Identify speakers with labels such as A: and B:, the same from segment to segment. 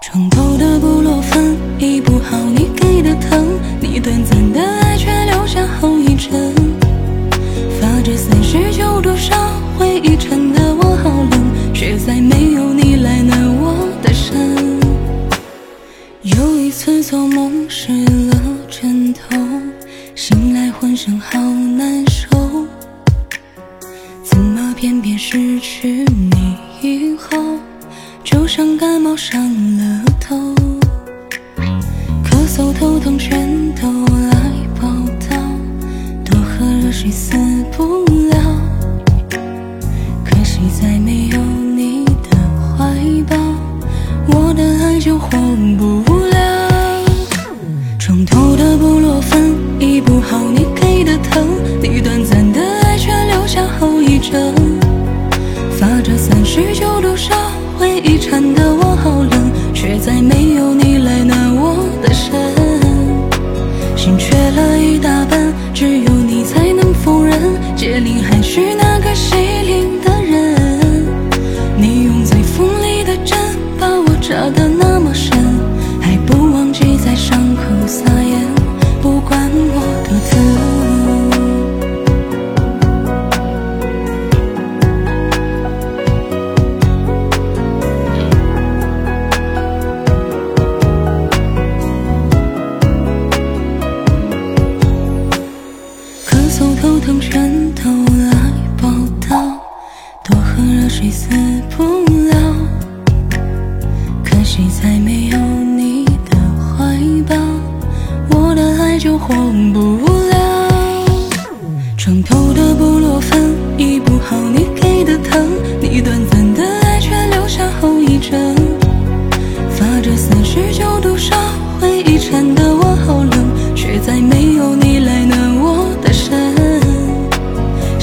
A: 床头的布洛芬医不好你给的疼，你短暂的爱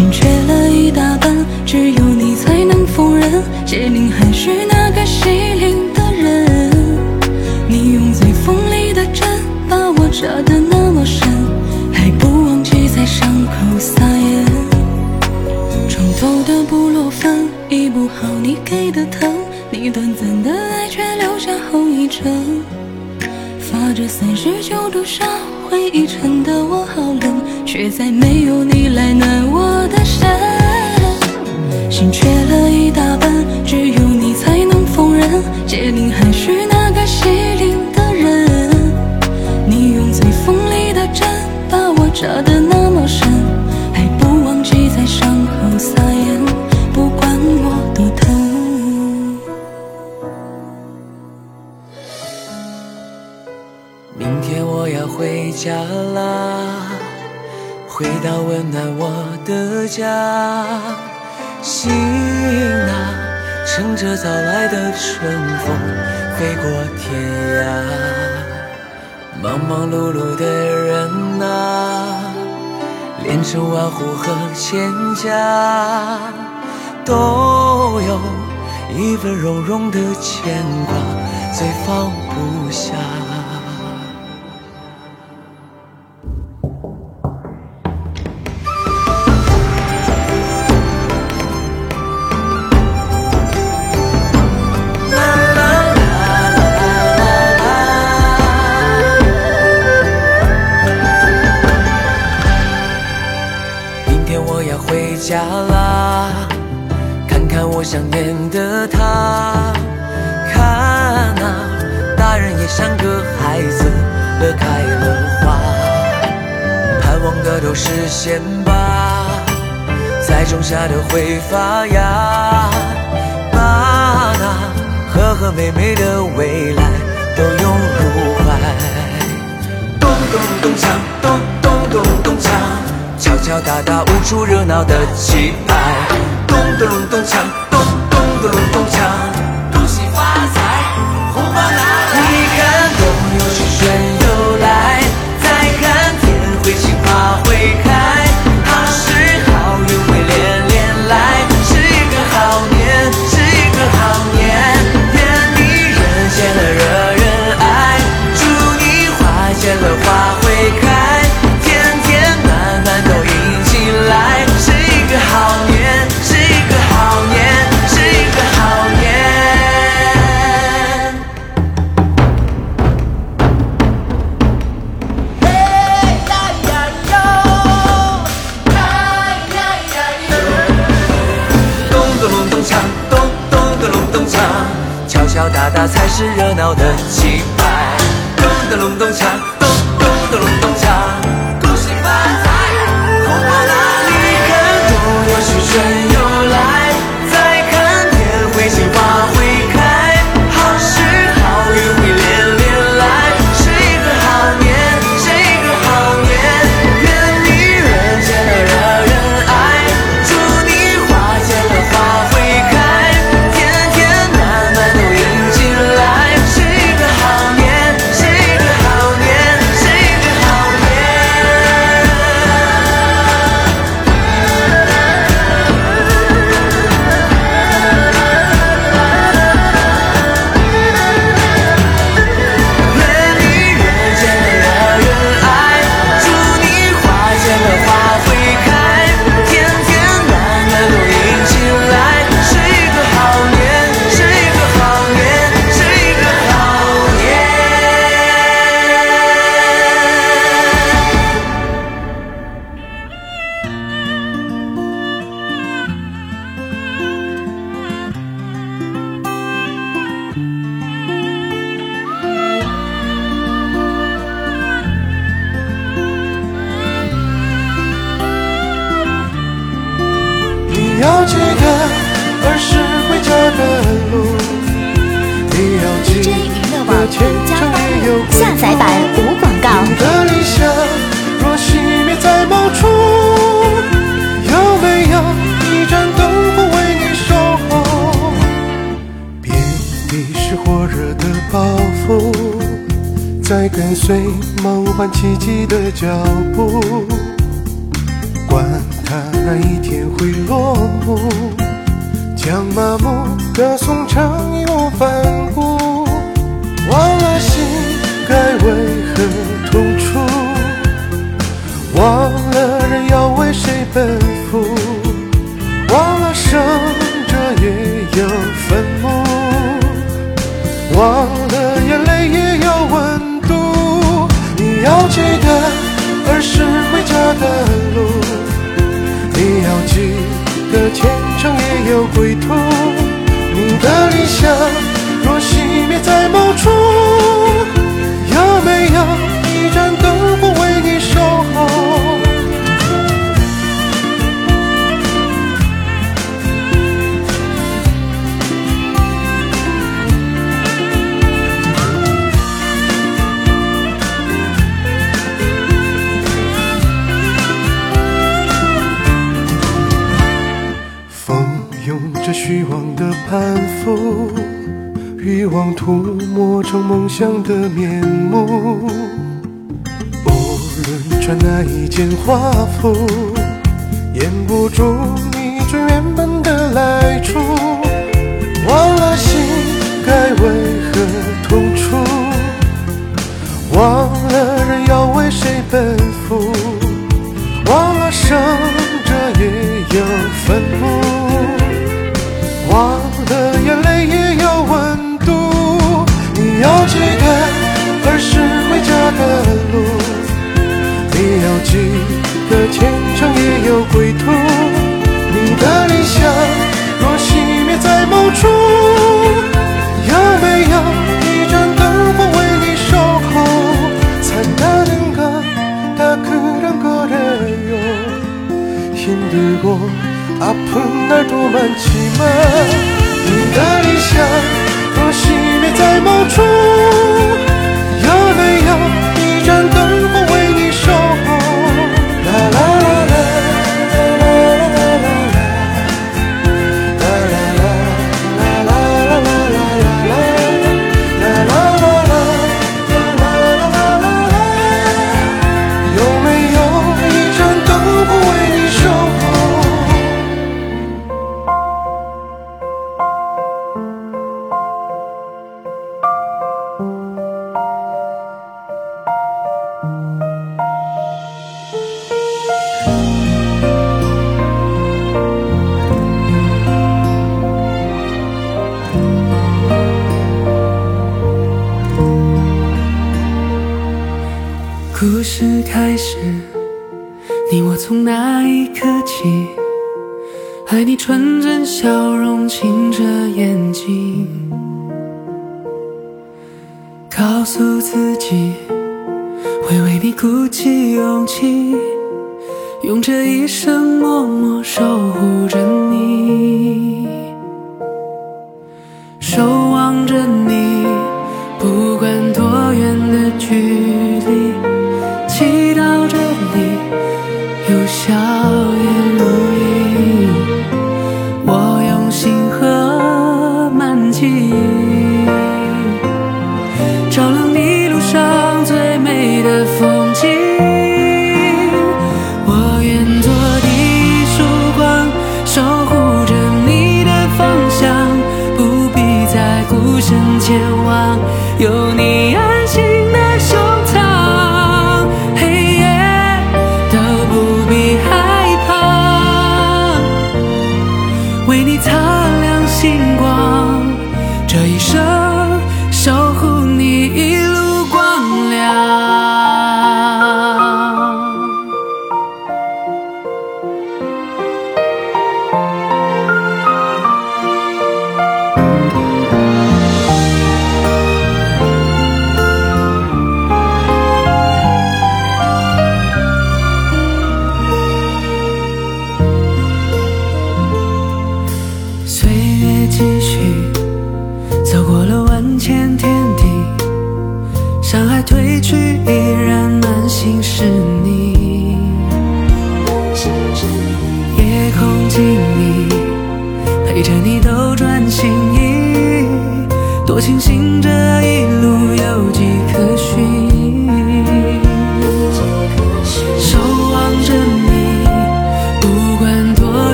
A: 心缺了一大半，只有你才能缝纫，解铃还是那个系铃的人。你用最锋利的针把我扎得那么深，还不忘记在伤口撒盐。床头的布洛芬医不好你给的疼，你短暂的爱却留下后遗症。发着三十九度烧，回忆缠得我好冷，却再没有你来暖我的身。心缺了一大半，只有你才能缝纫，解铃还需那个系铃的人。你用最锋利的针把我扎得那么深，还不忘记在伤口撒盐，不管我多疼。
B: 明天我要回家啦，回到温暖我的家。行啊，乘着早来的春风飞过天涯。忙忙碌碌的人呐、连城万户和千家，都有一份融融的牵挂，最放不下。实现吧，栽种下的会发芽。把那和和美美的未来都拥入怀。咚咚咚锵，咚咚咚咚锵，敲敲打打舞出热闹的气派。咚咚咚锵，咚咚咚咚锵，那才是热闹的气派。咚咚隆咚锵，
C: 在跟随梦幻奇迹的脚步。管它哪一天会落幕，将麻木歌颂成义无反顾。忘了心该为何痛楚，忘了人要为谁奔赴，忘了生记得儿时回家的路，你要记得前程也有归途。你的理想若熄灭在某处，欲望涂抹成梦想的面目。无论穿哪一件华服，掩不住也有归途。你的理想若熄灭在某处，有没有一盏灯火为你守候？灿烂가 다 그런 거래요 힘들고 아픈 날도 많지만 네가理想若熄灭在某处有没有一盏灯
D: 照亮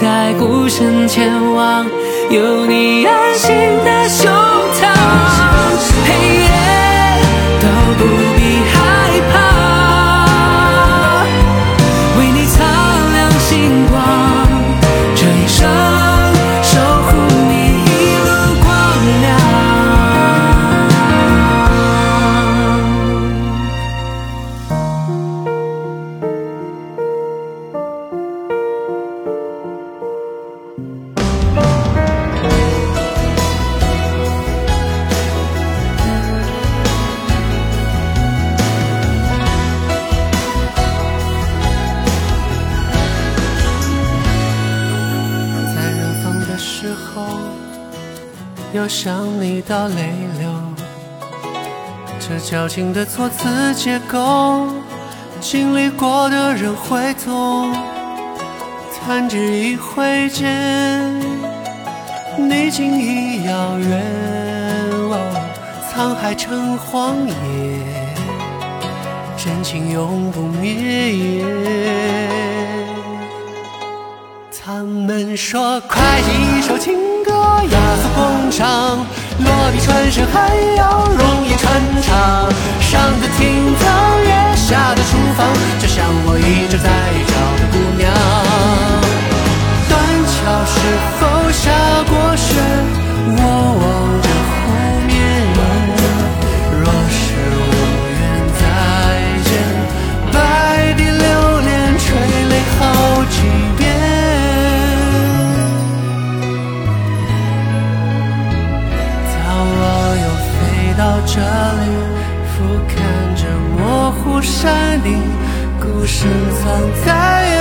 D: 在孤身前往有你安心的胸的
E: 措辞结构，经历过的人会懂。弹指一挥间，你竟已遥远、哦。沧海成荒野，真情永不灭。他们说，快一首情。雅俗共赏落笔传神还要容易传唱上得厅堂也下得厨房就像我一直在找的姑娘。断桥是否下过雪我山里孤身藏在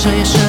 F: soy eso.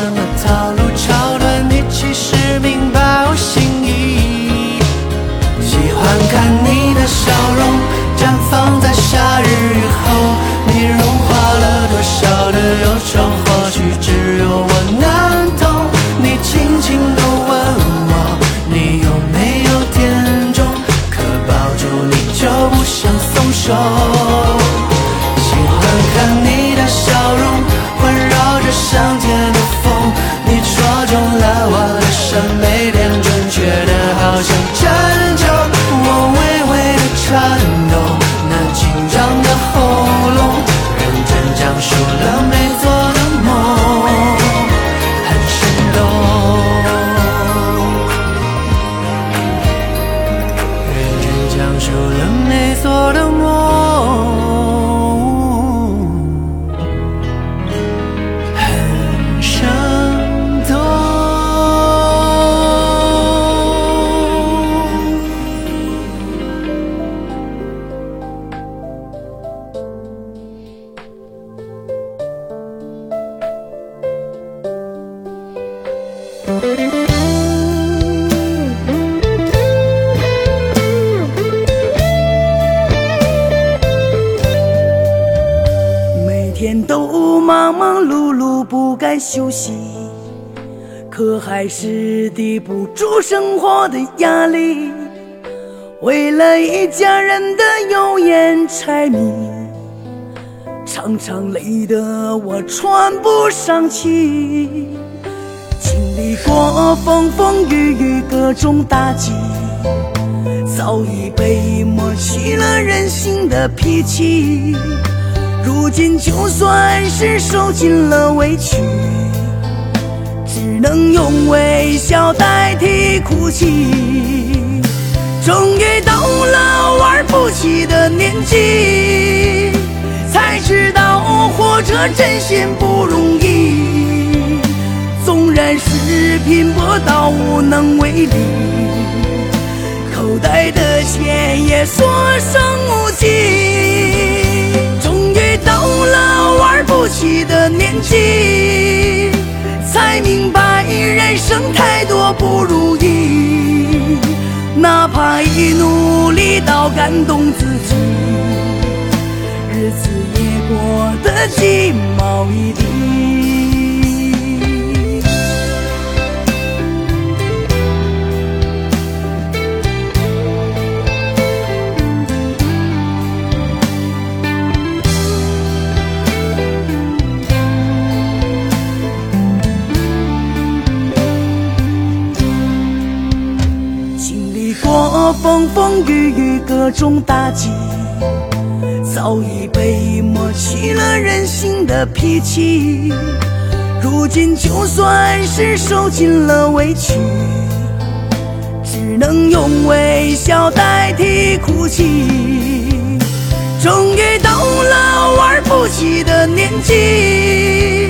F: 还是抵不住生活的压力。为了一家人的油盐柴米，常常累得我喘不上气。经历过风风雨雨各种打击，早已被磨去了任性的脾气。如今就算是受尽了委屈，能用微笑代替哭泣。终于到了玩不起的年纪，才知道活着真心不容易。纵然是拼搏到无能为力，口袋的钱也所剩无几。终于到了玩不起的年纪，才明白人生太多不如意。哪怕一努力到感动自己，日子也过得鸡毛一。我风风雨雨各种打击，早已被磨去了任性的脾气。如今就算是受尽了委屈，只能用微笑代替哭泣。终于到了玩不起的年纪，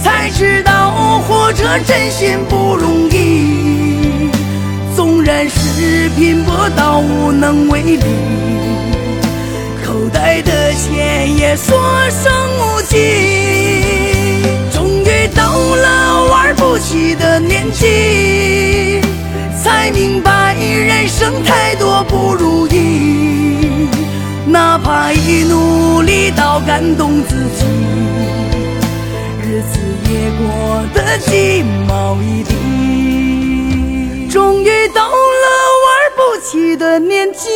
F: 才知道活着真心不容易。纵然是是拼搏到无能为力，口袋的钱也所剩无几。终于到了玩
G: 不起的年纪，才明白人生太多不如意。哪怕一努力到感动自己，日子也过得鸡毛一地。终于到了起的年纪，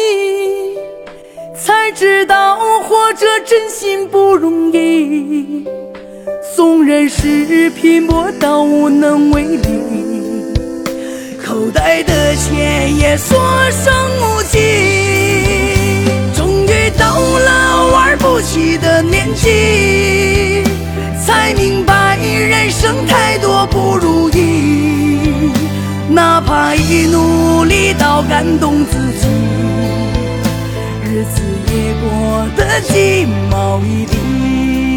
G: 才知道活着真心不容易。纵然是拼搏到无能为力，口袋的钱也所剩无几。终于到了玩不起的年纪，才明白人生太多不如意。哪怕已努力到感动自己，日子也过得鸡毛一地。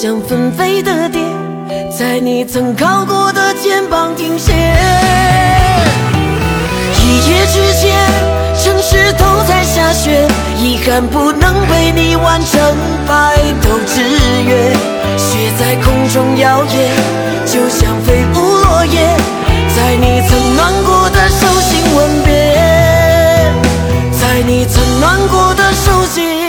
H: 像纷飞的蝶，在你曾靠过的肩膀停歇。一夜之间，城市都在下雪，遗憾不能陪你完成白头之约。雪在空中摇曳，就像飞舞落叶，在你曾暖过的手心吻别，在你曾暖过的手心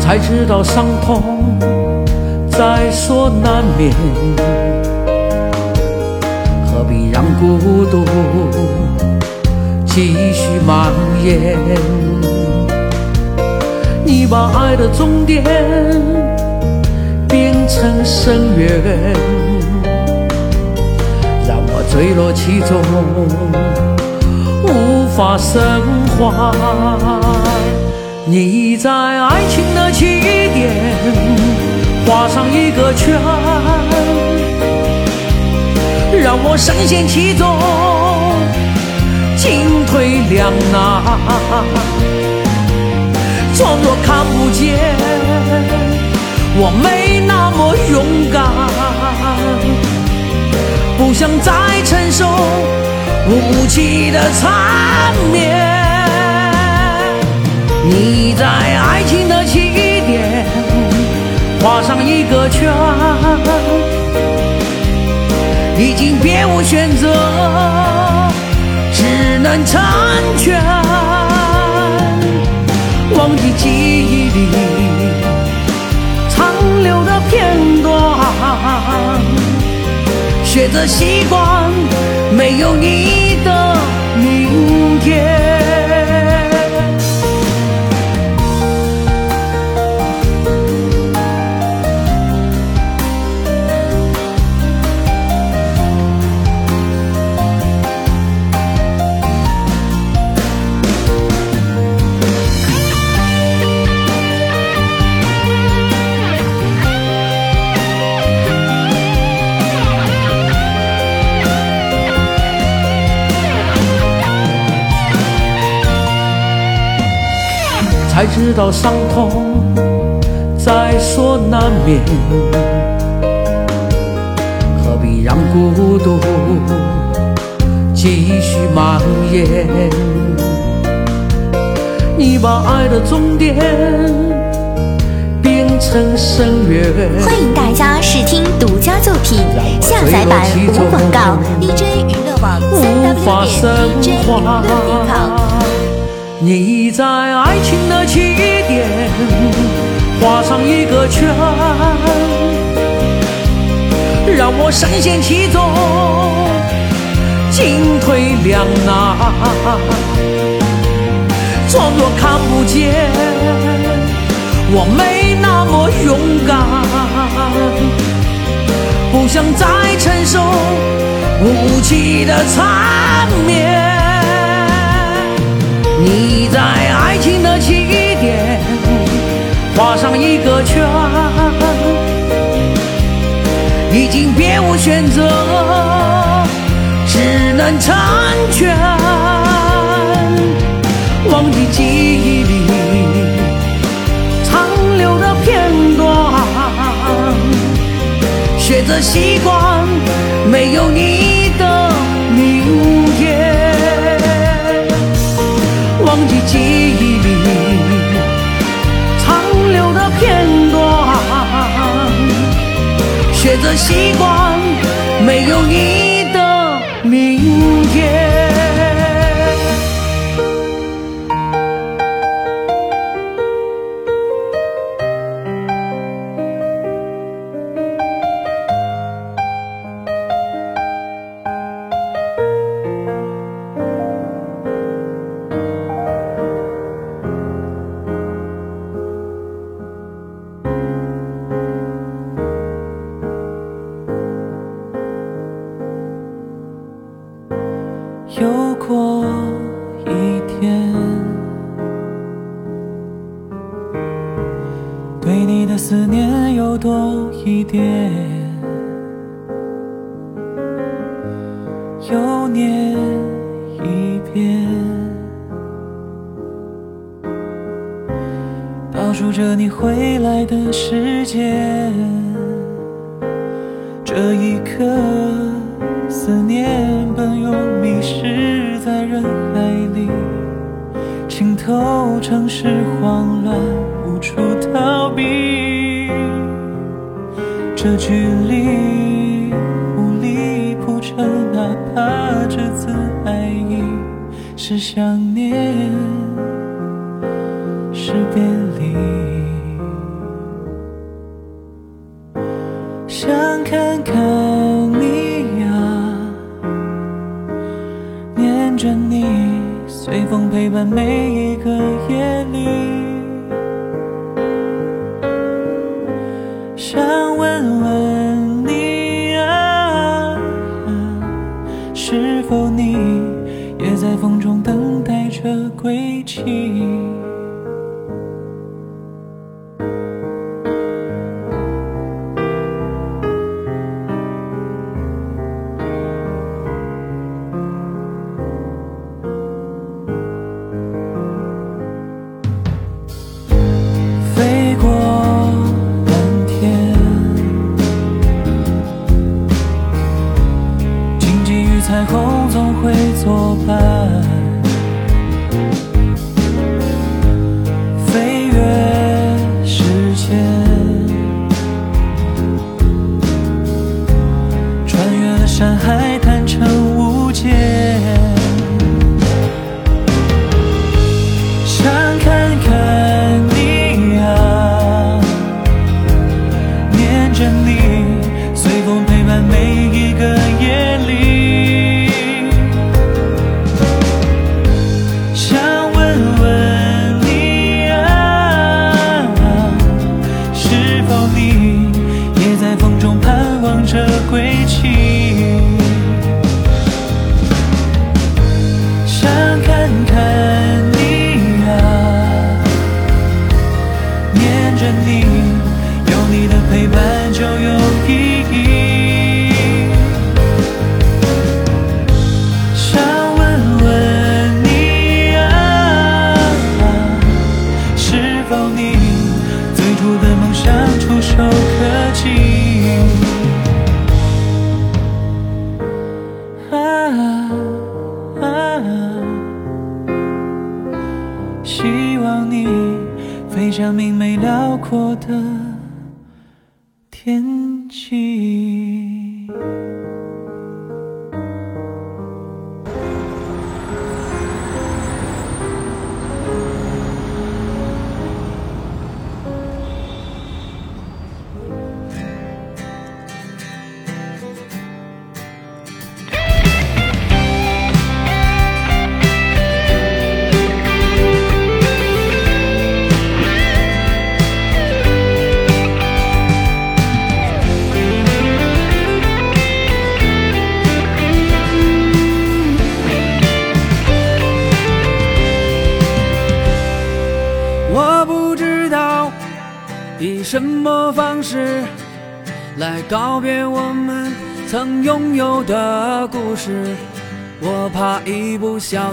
I: 才知道伤痛在所难免，何必让孤独继续蔓延？你把爱的终点变成深渊，让我坠落其中，无法升华。你在爱情的起点画上一个圈，让我深陷其中，进退两难，装作看不见，我没那么勇敢，不想再承受无期的缠绵。你在爱情的起点画上一个圈，已经别无选择，只能成全。学着习惯没有你的明天。知道伤痛在所难免，何必让孤独继续蔓延？你把爱的终点变成深渊。
J: 欢迎大家试听独家作品，下载版无广告，DJ 娱乐网三 W 点 DJ 娱乐点 com。
I: 你在爱情的起点画上一个圈，让我深陷其中，进退两难，装作看不见，我没那么勇敢，不想再承受无期的缠绵。你在爱情的起点画上一个圈，已经别无选择，只能成全。忘记记忆里残留的片段，学着习惯没有你习惯没有你
K: 着你，随风陪伴每一个夜里。想问问你啊，是否你也在风中等待着归期？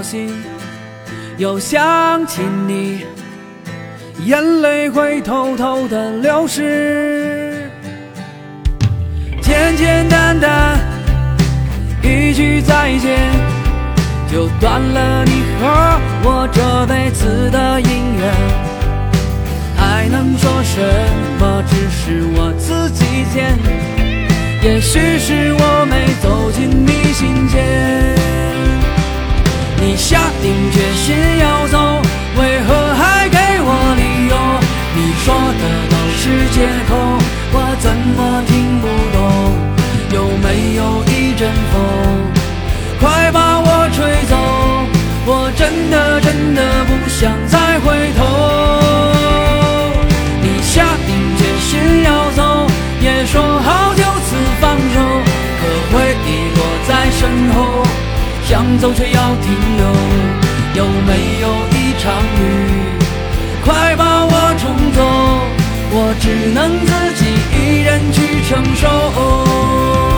D: 心又想起你，眼泪会偷偷的流失。简简单单一句再见，就断了你和我这辈子的姻缘。还能说什么？只是我自己贱。也许是我没走进你心间。你下定决心要走，为何还给我理由？你说的都是借口，我怎么听不懂？有没有一阵风，快把我吹走？我真的真的不想再回头。你下定决心要走，也说好就此放手，可回忆落在身后，想走却要停留。有没有一场雨，快把我冲走？我只能自己一人去承受。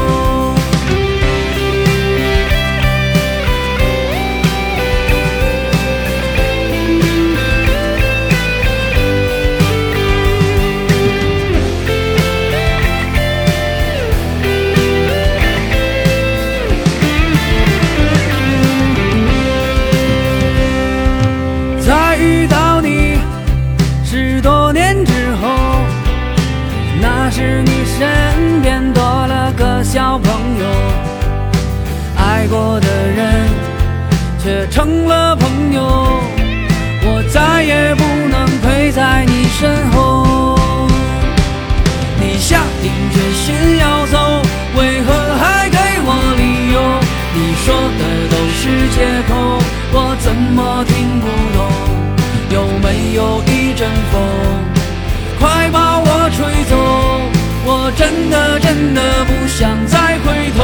D: 真的真的不想再回头。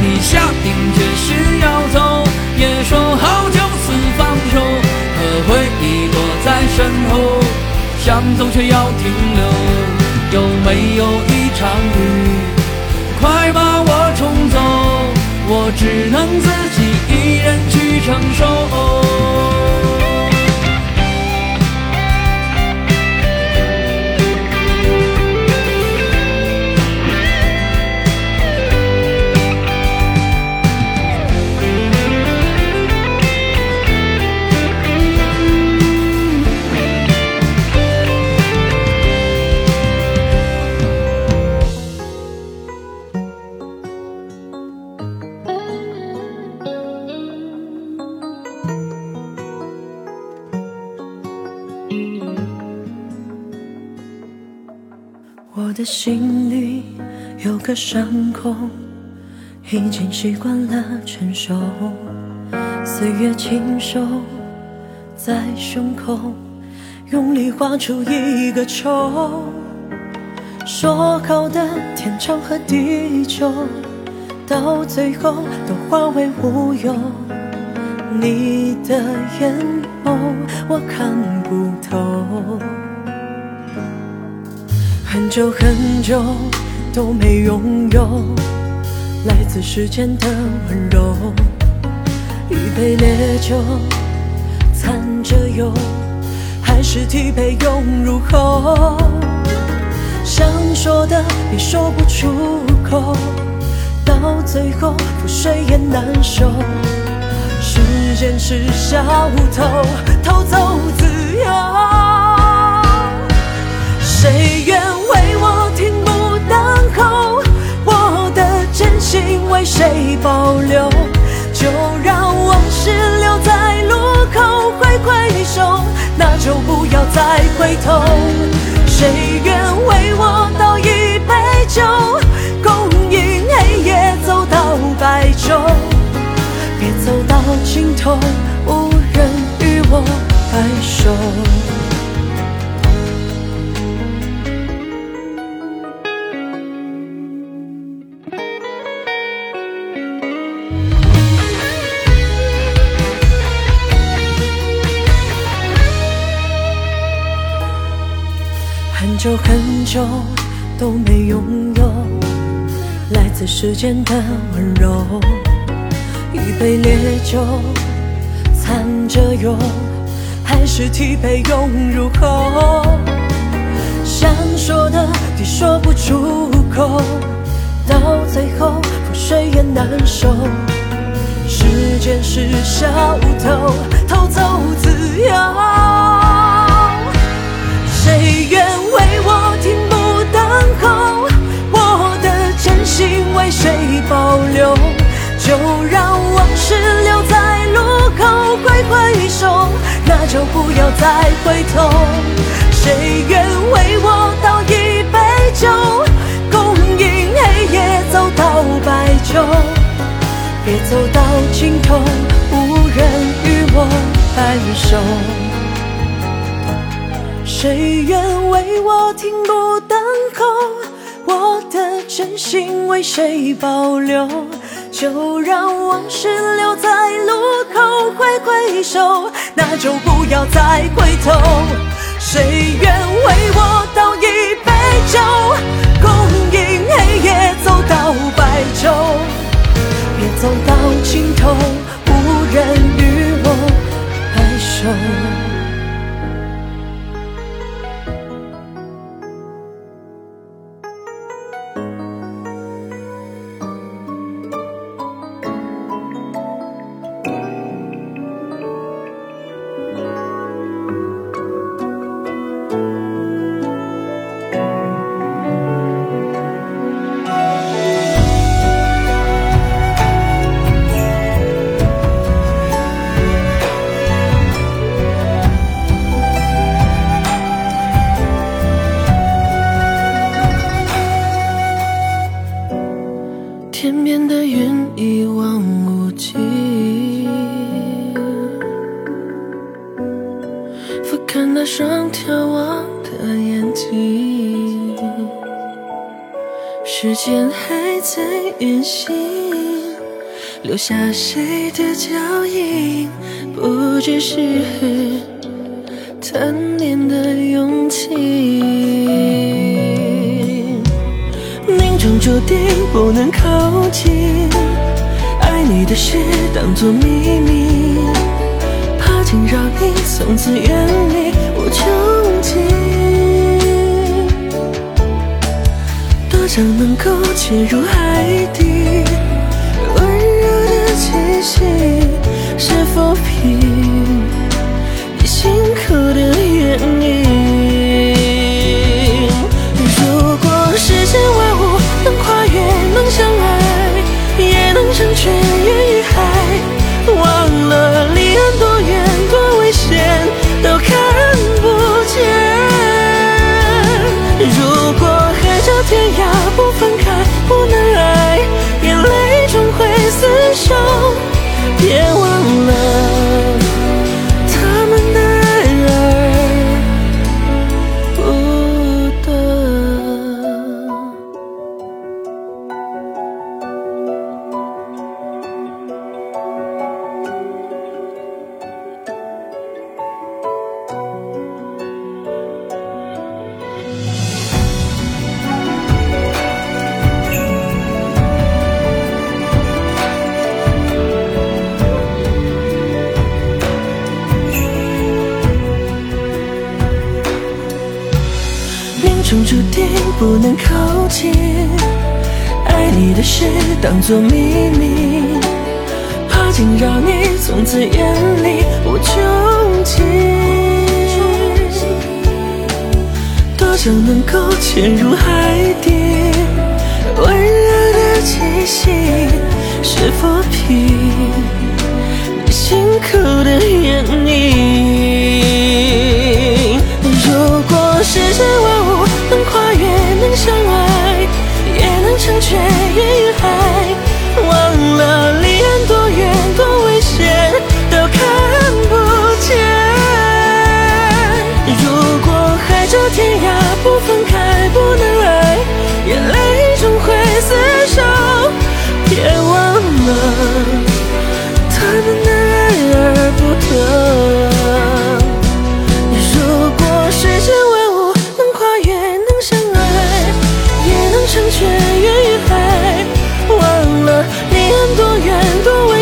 D: 你下定决心要走，也说好就此放手，可回忆躲在身后，想走却要停留。有没有一场雨，快把我冲走？我只能自己一人去承受。
L: 的心里有个伤口，已经习惯了承受。岁月亲手在胸口用力画出一个愁，说好的天长和地久，到最后都化为乌有。你的眼眸我看不透。很久很久都没拥有来自时间的温柔，一杯烈酒掺着油，还是疲惫涌入喉。想说的也说不出口，到最后覆水也难收。时间是小偷，偷走自由。谁愿为我停步等候？我的真心为谁保留？就让往事留在路口，挥挥手，那就不要再回头。谁愿为我倒一杯酒，共饮黑夜走到白昼？别走到尽头，无人与我白首。很久很久都没拥有来自时间的温柔，一杯烈酒掺着油，还是疲惫涌入喉。想说的你说不出口，到最后覆水也难收。时间是小偷，偷走自由。谁愿为我停步等候？我的真心为谁保留？就让往事留在路口，挥挥手，那就不要再回头。谁愿为我倒一杯酒，共饮黑夜走到白昼？别走到尽头，无人与我白首。谁愿为我停步等候？我的真心为谁保留？就让往事留在路口，挥挥手，那就不要再回头。谁愿为我倒一杯酒，共饮黑夜走到白昼？别走到尽头，无人与我白首。
M: 下谁的脚印？不只是贪恋的勇气。命中注定不能靠近，爱你的事当作秘密，怕惊扰你，从此远离无穷尽。多想能够潜入海底，息是否平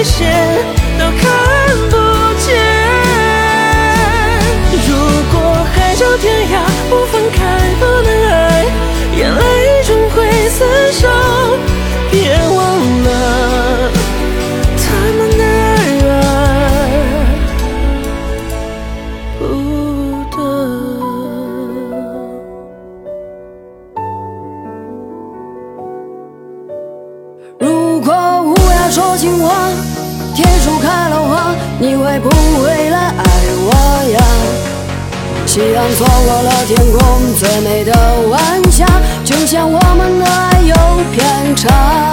M: 一些都看不
N: 最美的晚霞，就像我们的爱有偏差。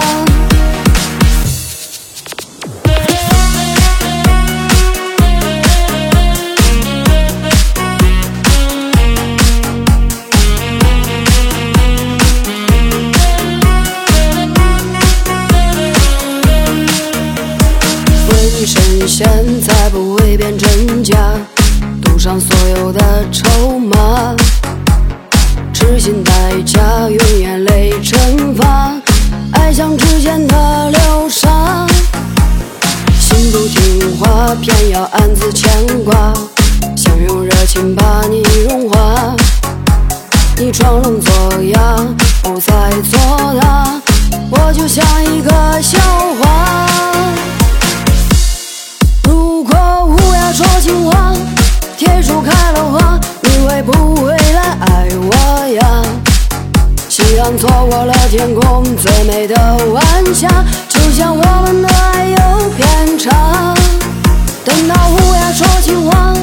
N: 现在不会变真假，赌上所有的筹话，偏要暗自牵挂，想用热情把你融化，你装聋作哑，不再作答，我就像一个笑话。如果乌鸦说情话，铁树开了花，你会不会来爱我呀？夕阳错过了天空最美的晚霞，就像我们的爱有偏差。等到乌鸦说情话，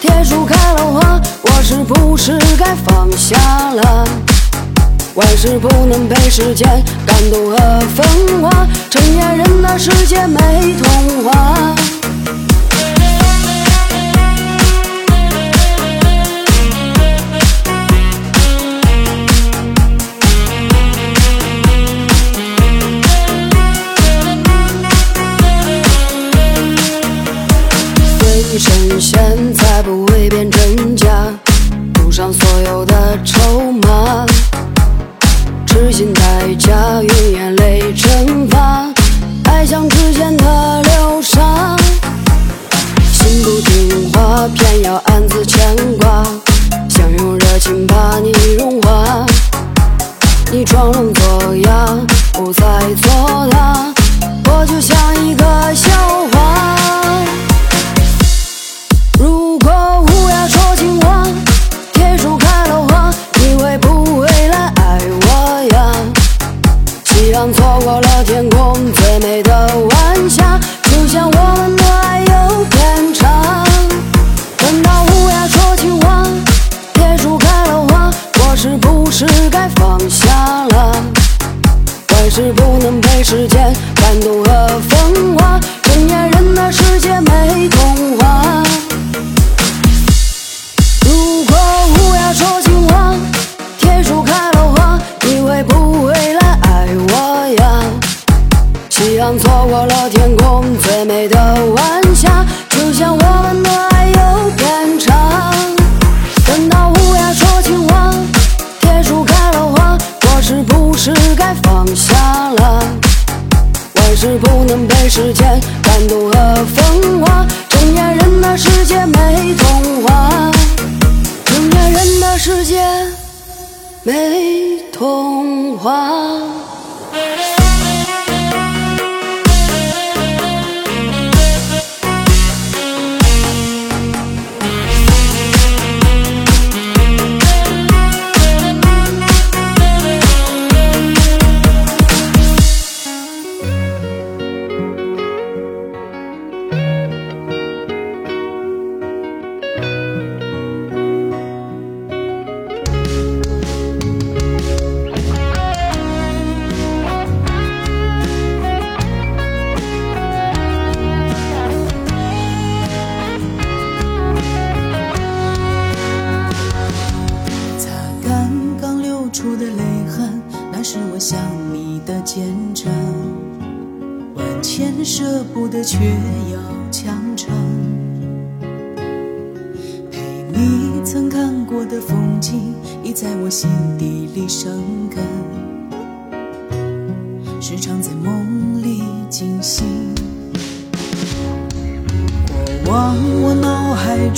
N: 铁树开了花，我是不是该放下了？万事不能被时间感动和风化，成年人的世界没童话。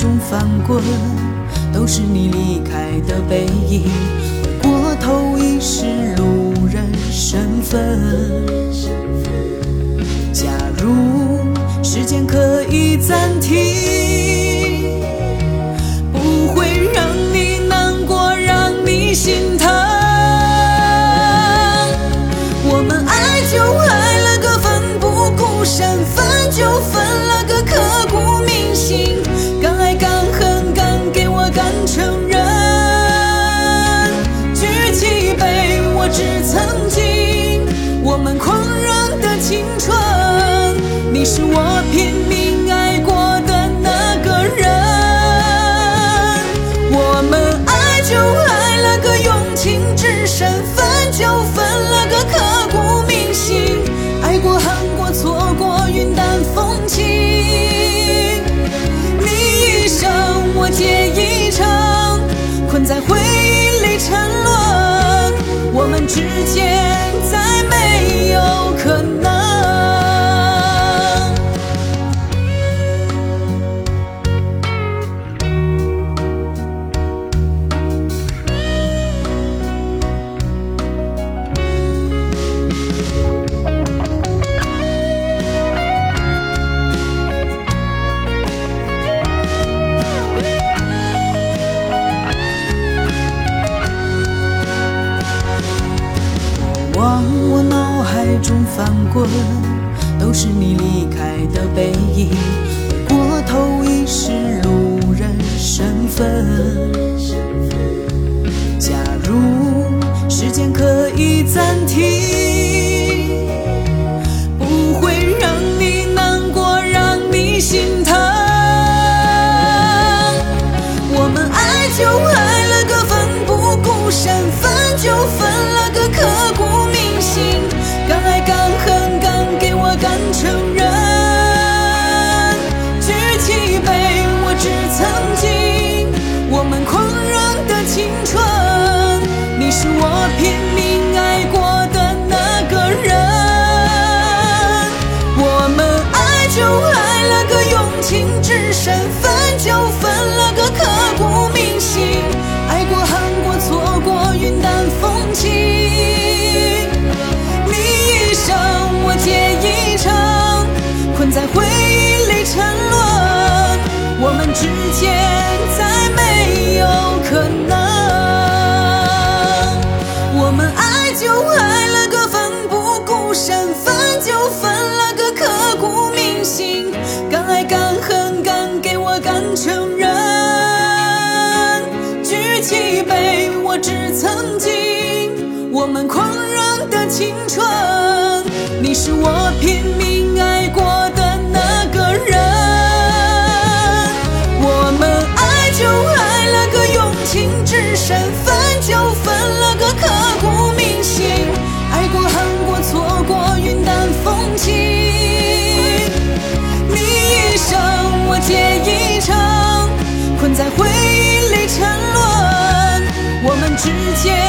L: 中翻滚，都是你离开的背影，回过头已是路人身份。假如时间可以暂停，不会让你难过，让你心疼。我们爱就爱了个奋不顾身，分就分。是我拼命爱过的那个人。我们爱就爱了个用情至深，分就分了个刻骨铭心，爱过恨过错过云淡风轻。你一生我借一程，困在回忆里沉沦，我们之间再没有可能。曾经我们狂热的青春，你是我拼命爱过的那个人。我们爱就爱了个用情至深，分就分了个刻骨铭心。爱过恨过，错过云淡风轻。你一生我皆一场，困在回。
M: 世界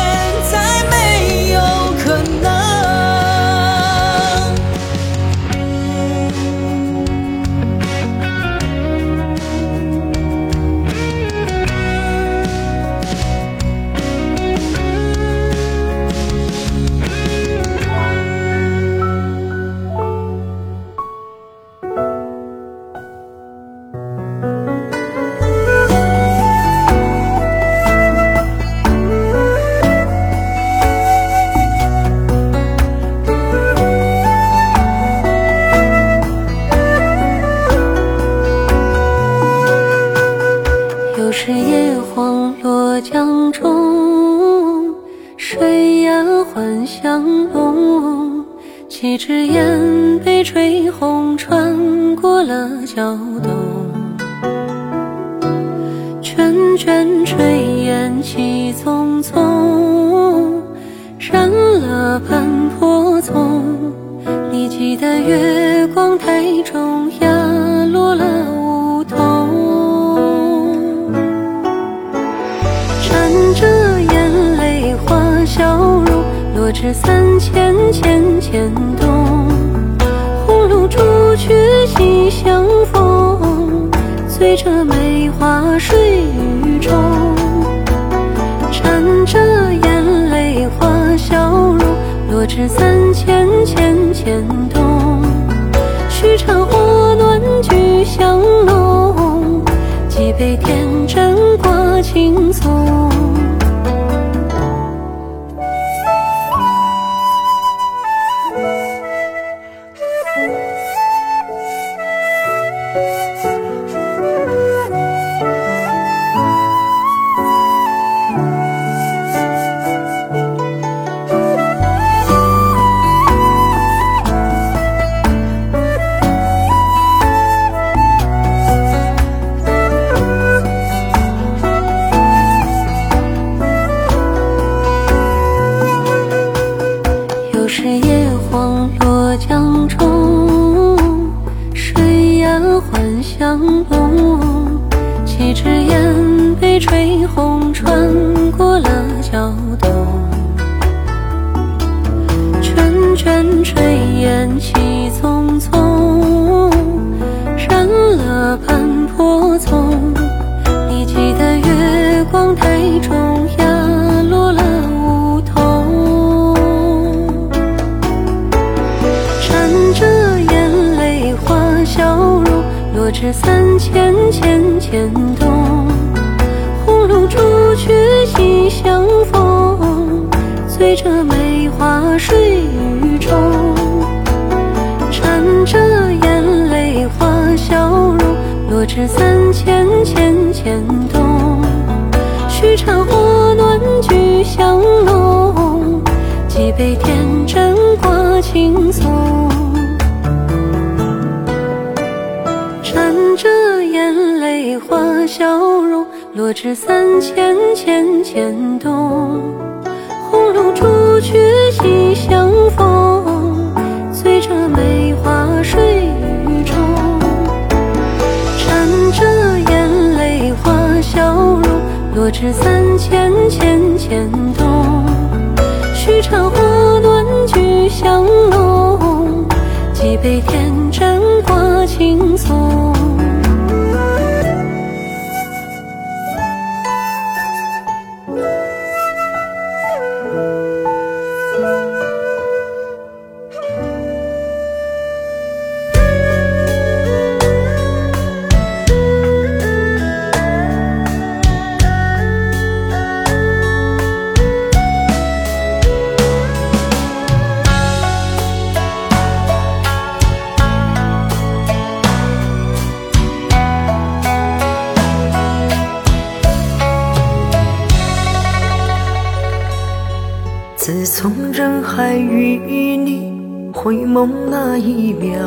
M: 还
O: 与你回眸那一秒，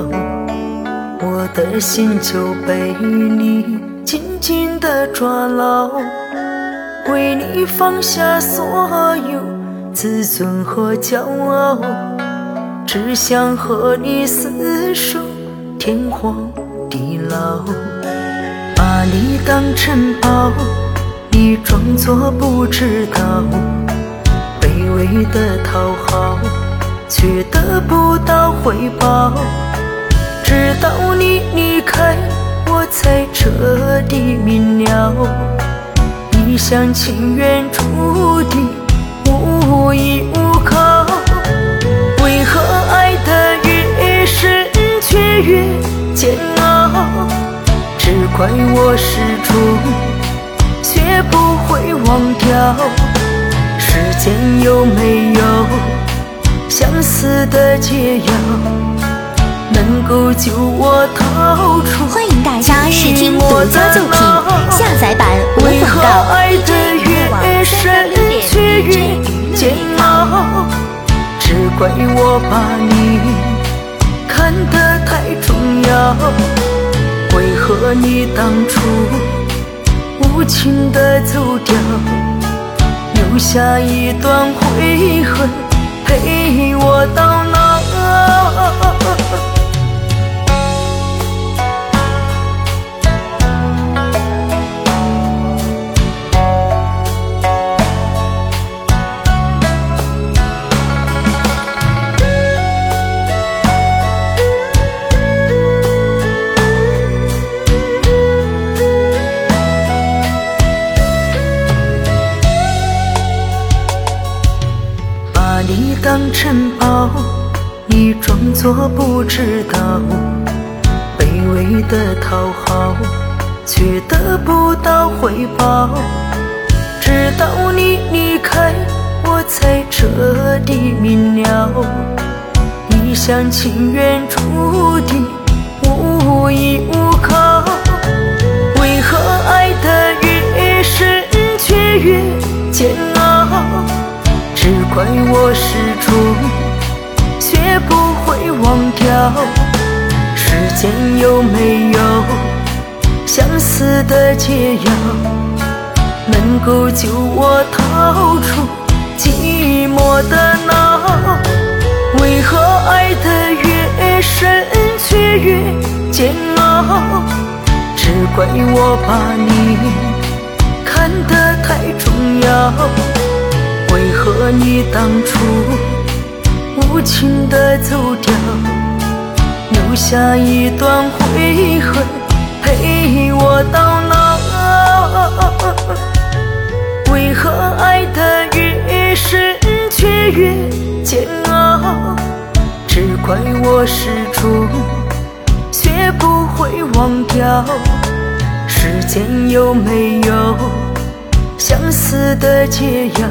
O: 我的心就被你紧紧地抓牢，为你放下所有自尊和骄傲，只想和你厮守天荒地老，把你当珍宝，你装作不知道。为的讨好，却得不到回报。直到你离开，我才彻底明了，一厢情愿注定无依无靠。为何爱得越深，却越煎熬？只怪我始终学不会忘掉。世间有没有相似的解药，能够救我逃出？
J: 欢迎大家试听独家作品下载版无广告。
O: 爱的越深，却越煎熬。只怪我把你看得太重要，为何你当初无情的走掉？留下一段悔恨，陪我到老。当城堡，你装作不知道，卑微的讨好，却得不到回报。直到你离开，我才彻底明了，一厢情愿注定无依无靠。为何爱得越深，却越煎熬？只怪我始终学不会忘掉。世间有没有相思的解药，能够救我逃出寂寞的牢？为何爱得越深，却越煎熬？只怪我把你看得太重要。为何你当初无情的走掉，留下一段悔恨陪我到老？为何爱得越深，却越煎熬？只怪我始终学不会忘掉。世间有没有相似的解药？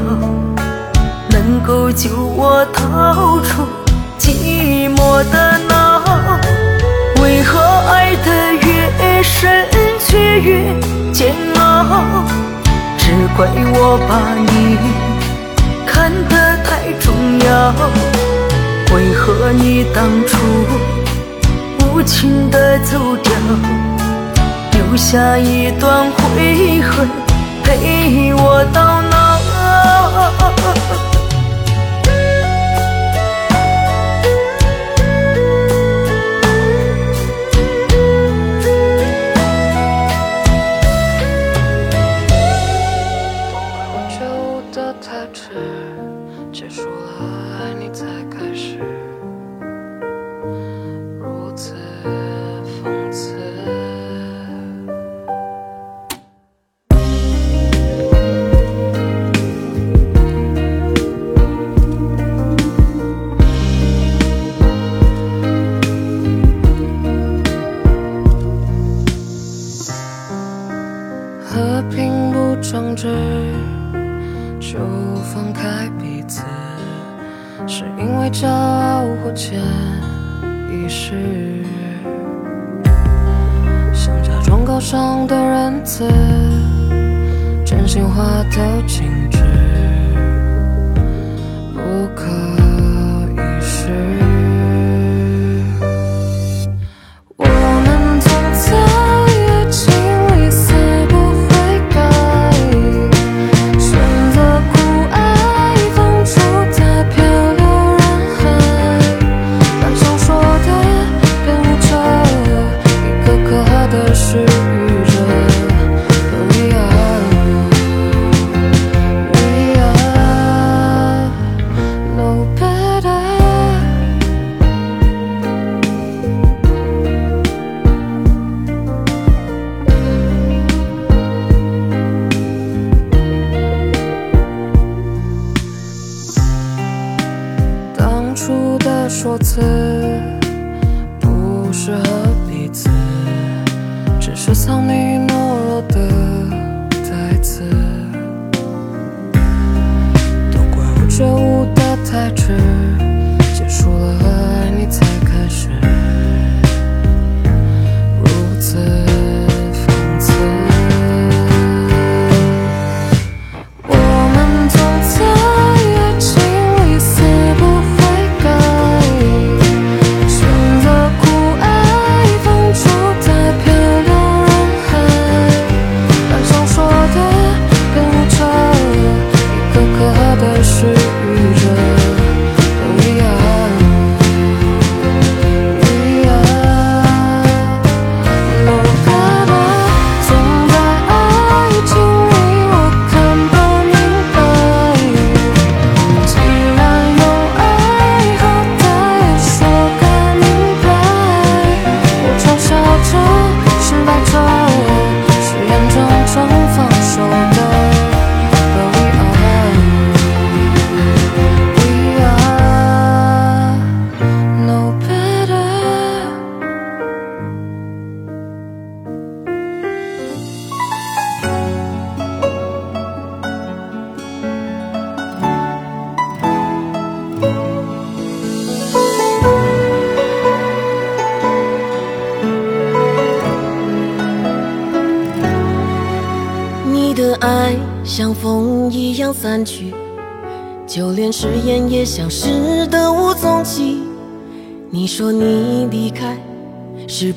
O: 能够救我逃出寂寞的牢？为何爱得越深，却越煎熬？只怪我把你看得太重要。为何你当初无情的走掉，留下一段悔恨陪我到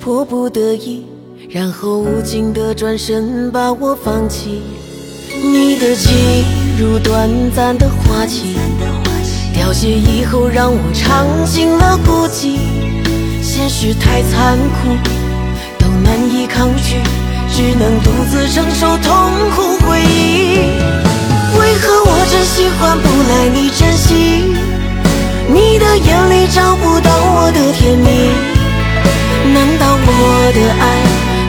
G: 迫不得已，然后无情的转身把我放弃。你的情如短暂的花期，凋谢以后让我尝尽了孤寂。现实太残酷，都难以抗拒，只能独自承受痛苦回忆。为何我真喜欢不来你珍惜？你的眼里找不到我的甜蜜，难道我的爱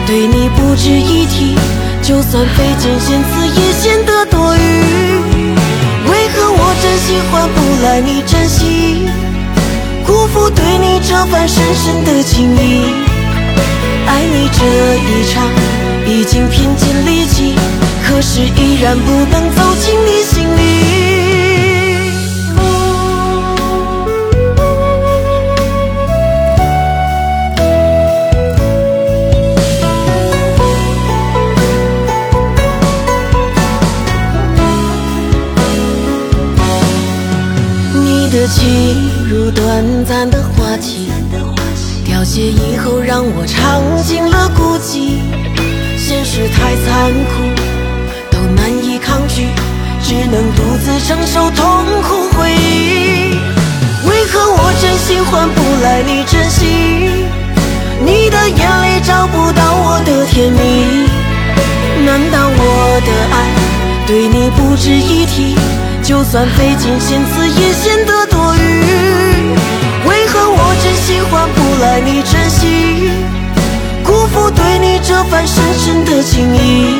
G: 对你不值一提？就算费尽心思也显得多余。为何我真心换不来你珍惜？辜负对你这番深深的情谊，爱你这一场已经拼尽力气，可是依然不能走进你心里。情如短暂的花期，凋谢以后让我尝尽了孤寂。现实太残酷，都难以抗拒，只能独自承受痛苦回忆。为何我真心换不来你真心？你的眼泪找不到我的甜蜜，难道我的爱对你不值一提？就算费尽心思也显得多余。为何我真心换不来你真心？辜负对你这番深深的情谊。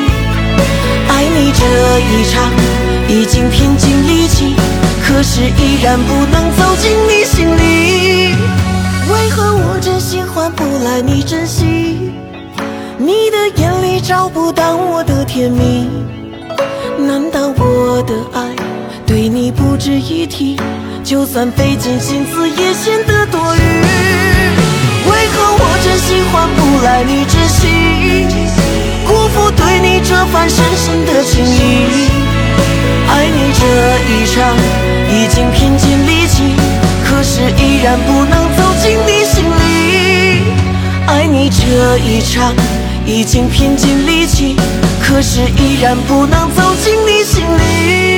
G: 爱你这一场已经拼尽力气，可是依然不能走进你心里。为何我真心换不来你真心？你的眼里找不到我的甜蜜，难道我的爱对你不值一提？就算费尽心思也显得多余。为何我真心换不来你真心？辜负对你这番深深的情谊。爱你这一场已经拼尽力气，可是依然不能走进你心里。爱你这一场已经拼尽力气，可是依然不能走进你心里。